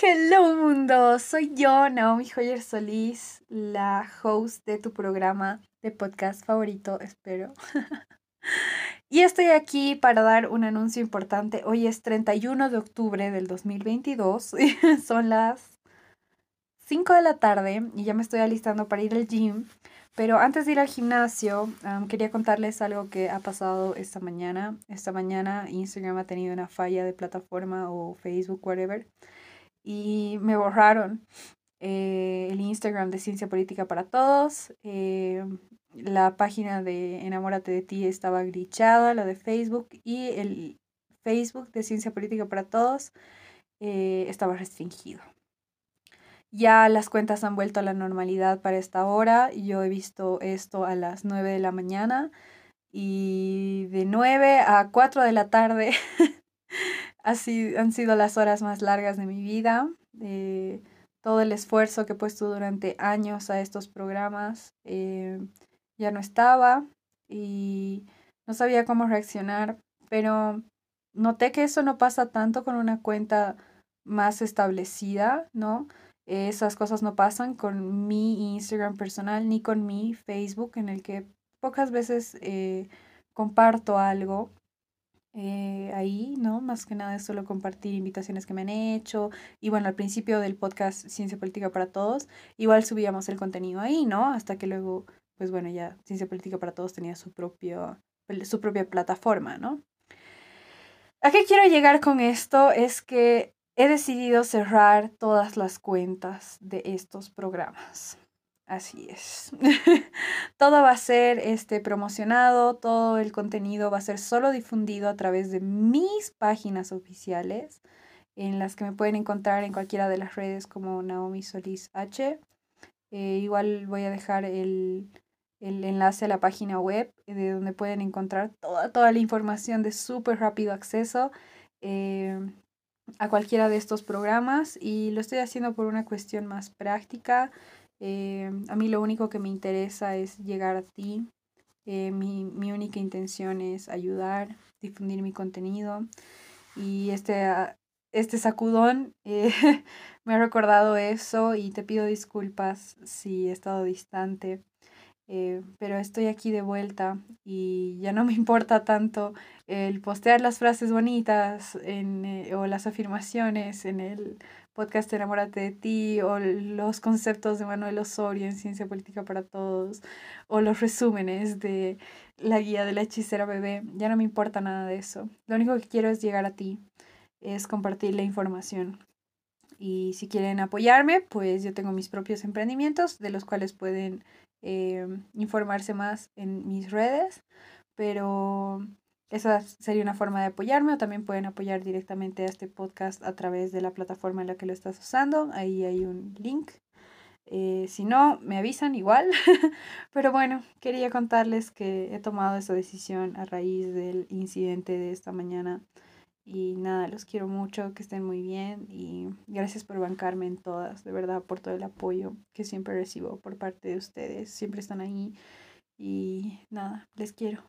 Hello mundo, soy yo, Naomi Joyer Solís, la host de tu programa de podcast favorito, espero. y estoy aquí para dar un anuncio importante. Hoy es 31 de octubre del 2022, son las 5 de la tarde y ya me estoy alistando para ir al gym. Pero antes de ir al gimnasio, quería contarles algo que ha pasado esta mañana. Esta mañana Instagram ha tenido una falla de plataforma o Facebook, whatever y me borraron eh, el Instagram de Ciencia Política para Todos. Eh, la página de Enamórate de ti estaba glitchada, la de Facebook, y el Facebook de Ciencia Política para Todos eh, estaba restringido. Ya las cuentas han vuelto a la normalidad para esta hora. Yo he visto esto a las 9 de la mañana y de 9 a 4 de la tarde Así han sido las horas más largas de mi vida. Eh, todo el esfuerzo que he puesto durante años a estos programas eh, ya no estaba y no sabía cómo reaccionar, pero noté que eso no pasa tanto con una cuenta más establecida, ¿no? Esas cosas no pasan con mi Instagram personal ni con mi Facebook, en el que pocas veces eh, comparto algo eh, ahí, ¿no? Más que nada es solo compartir invitaciones que me han hecho. Y bueno, al principio del podcast Ciencia Política para Todos, igual subíamos el contenido ahí, ¿no? Hasta que luego, pues bueno, ya Ciencia Política para Todos tenía su, propio, su propia plataforma, ¿no? ¿A qué quiero llegar con esto? Es que he decidido cerrar todas las cuentas de estos programas. Así es. todo va a ser este, promocionado, todo el contenido va a ser solo difundido a través de mis páginas oficiales, en las que me pueden encontrar en cualquiera de las redes como Naomi Solís H. Eh, igual voy a dejar el, enlace a la página web de donde pueden encontrar toda, toda la información de súper rápido acceso eh, a cualquiera de estos programas y lo estoy haciendo por una cuestión más práctica eh, a mí lo único que me interesa es llegar a ti. Eh, mi, mi, única intención es ayudar, difundir mi contenido. Y este, ah, este sacudón eh, me ha recordado eso y te pido disculpas si he estado distante. Pero estoy aquí de vuelta y ya no me importa tanto el postear las frases bonitas en, o las afirmaciones en el podcast Enamórate de ti o los conceptos de Manuel Osorio en Ciencia Política para Todos o los resúmenes de la guía de la hechicera bebé. Ya no me importa nada de eso. Lo único que quiero es llegar a ti, es compartir la información. Y si quieren apoyarme, pues yo tengo mis propios emprendimientos de los cuales pueden eh, informarse más en mis redes. Pero esa sería una forma de apoyarme o también pueden apoyar directamente a este podcast a través de la plataforma en la que lo estás usando. Ahí hay un link. Eh, si no, me avisan igual. Pero bueno, quería contarles que he tomado esa decisión a raíz del incidente de esta mañana. Y nada, los quiero mucho, que estén muy bien y gracias por bancarme en todas, de verdad, por todo el apoyo que siempre recibo por parte de ustedes. Siempre están ahí y nada, les quiero.